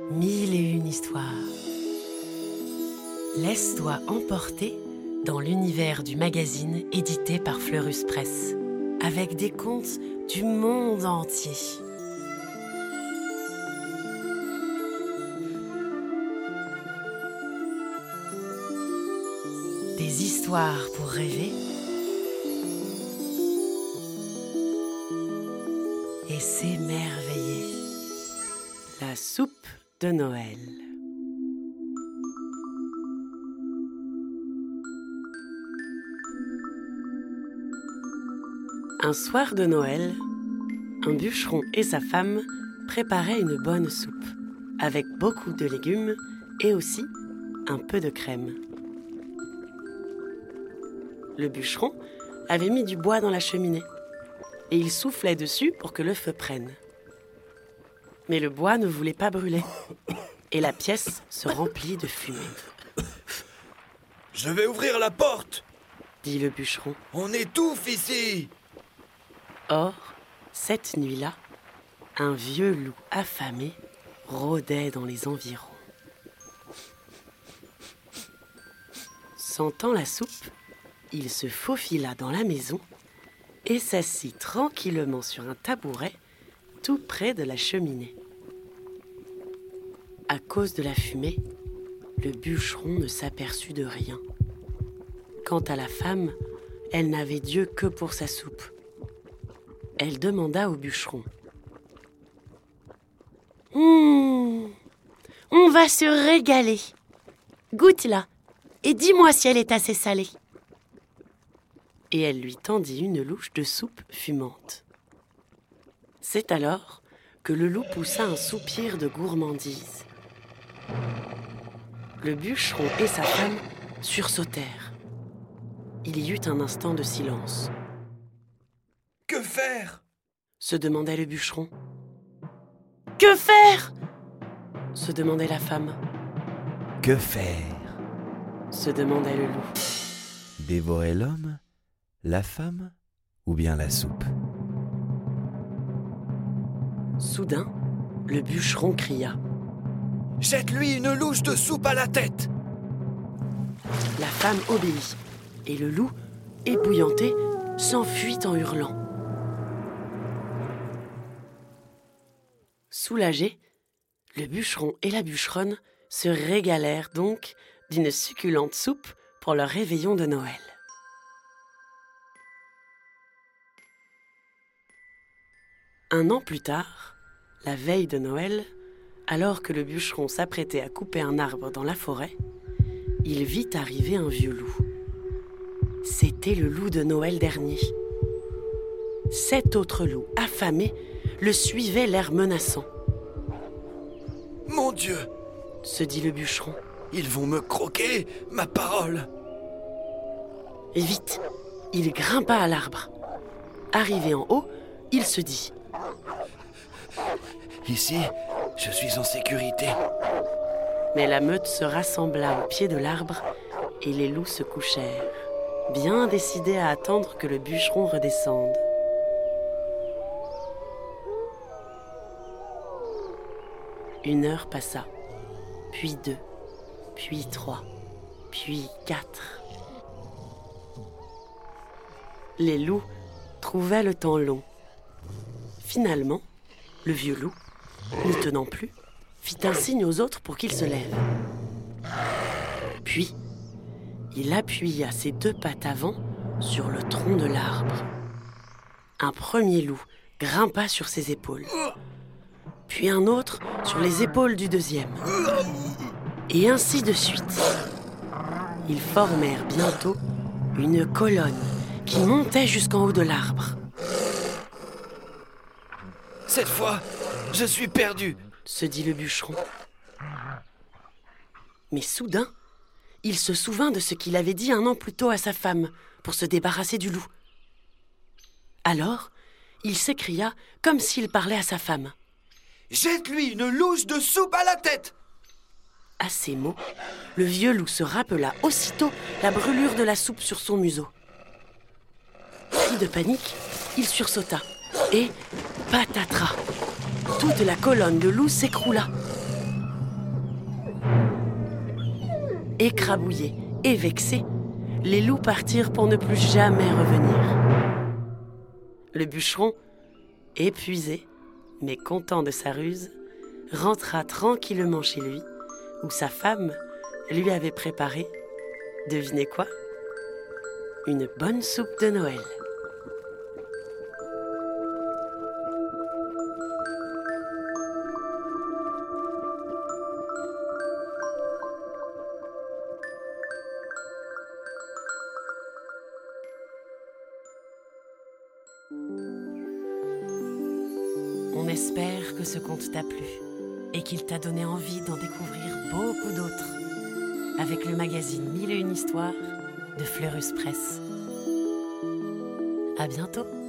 Mille et une histoires. Laisse-toi emporter dans l'univers du magazine édité par Fleurus Press, avec des contes du monde entier. Des histoires pour rêver et s'émerveiller. La soupe de Noël. Un soir de Noël, un bûcheron et sa femme préparaient une bonne soupe, avec beaucoup de légumes et aussi un peu de crème. Le bûcheron avait mis du bois dans la cheminée et il soufflait dessus pour que le feu prenne. Mais le bois ne voulait pas brûler et la pièce se remplit de fumée. Je vais ouvrir la porte dit le bûcheron. On étouffe ici Or, cette nuit-là, un vieux loup affamé rôdait dans les environs. Sentant la soupe, il se faufila dans la maison et s'assit tranquillement sur un tabouret tout près de la cheminée. À cause de la fumée, le bûcheron ne s'aperçut de rien. Quant à la femme, elle n'avait Dieu que pour sa soupe. Elle demanda au bûcheron. Hum, on va se régaler. Goûte-la et dis-moi si elle est assez salée. Et elle lui tendit une louche de soupe fumante. C'est alors que le loup poussa un soupir de gourmandise. Le bûcheron et sa femme sursautèrent. Il y eut un instant de silence. Que faire? se demandait le bûcheron. Que faire? se demandait la femme. Que faire? se demandait le loup. Dévorer l'homme, la femme ou bien la soupe? Soudain, le bûcheron cria. Jette-lui une louche de soupe à la tête La femme obéit, et le loup, ébouillanté, s'enfuit en hurlant. Soulagés, le bûcheron et la bûcheronne se régalèrent donc d'une succulente soupe pour leur réveillon de Noël. Un an plus tard, la veille de Noël, alors que le bûcheron s'apprêtait à couper un arbre dans la forêt, il vit arriver un vieux loup. C'était le loup de Noël dernier. Sept autres loups, affamés, le suivaient l'air menaçant. Mon Dieu Se dit le bûcheron. Ils vont me croquer, ma parole Et vite, il grimpa à l'arbre. Arrivé en haut, il se dit Ici, je suis en sécurité. Mais la meute se rassembla au pied de l'arbre et les loups se couchèrent, bien décidés à attendre que le bûcheron redescende. Une heure passa, puis deux, puis trois, puis quatre. Les loups trouvaient le temps long. Finalement, le vieux loup, n'y tenant plus, fit un signe aux autres pour qu'ils se lèvent. Puis, il appuya ses deux pattes avant sur le tronc de l'arbre. Un premier loup grimpa sur ses épaules, puis un autre sur les épaules du deuxième, et ainsi de suite. Ils formèrent bientôt une colonne qui montait jusqu'en haut de l'arbre. Cette fois, je suis perdu se dit le bûcheron. Mais soudain, il se souvint de ce qu'il avait dit un an plus tôt à sa femme pour se débarrasser du loup. Alors, il s'écria comme s'il parlait à sa femme. Jette-lui une louche de soupe à la tête À ces mots, le vieux loup se rappela aussitôt la brûlure de la soupe sur son museau. Pris de panique, il sursauta et patatras toute la colonne de loups s'écroula. Écrabouillés et vexés, les loups partirent pour ne plus jamais revenir. Le bûcheron, épuisé, mais content de sa ruse, rentra tranquillement chez lui, où sa femme lui avait préparé, devinez quoi Une bonne soupe de Noël. On espère que ce conte t'a plu et qu'il t'a donné envie d'en découvrir beaucoup d'autres avec le magazine Mille et une histoires de Fleurus Press. À bientôt!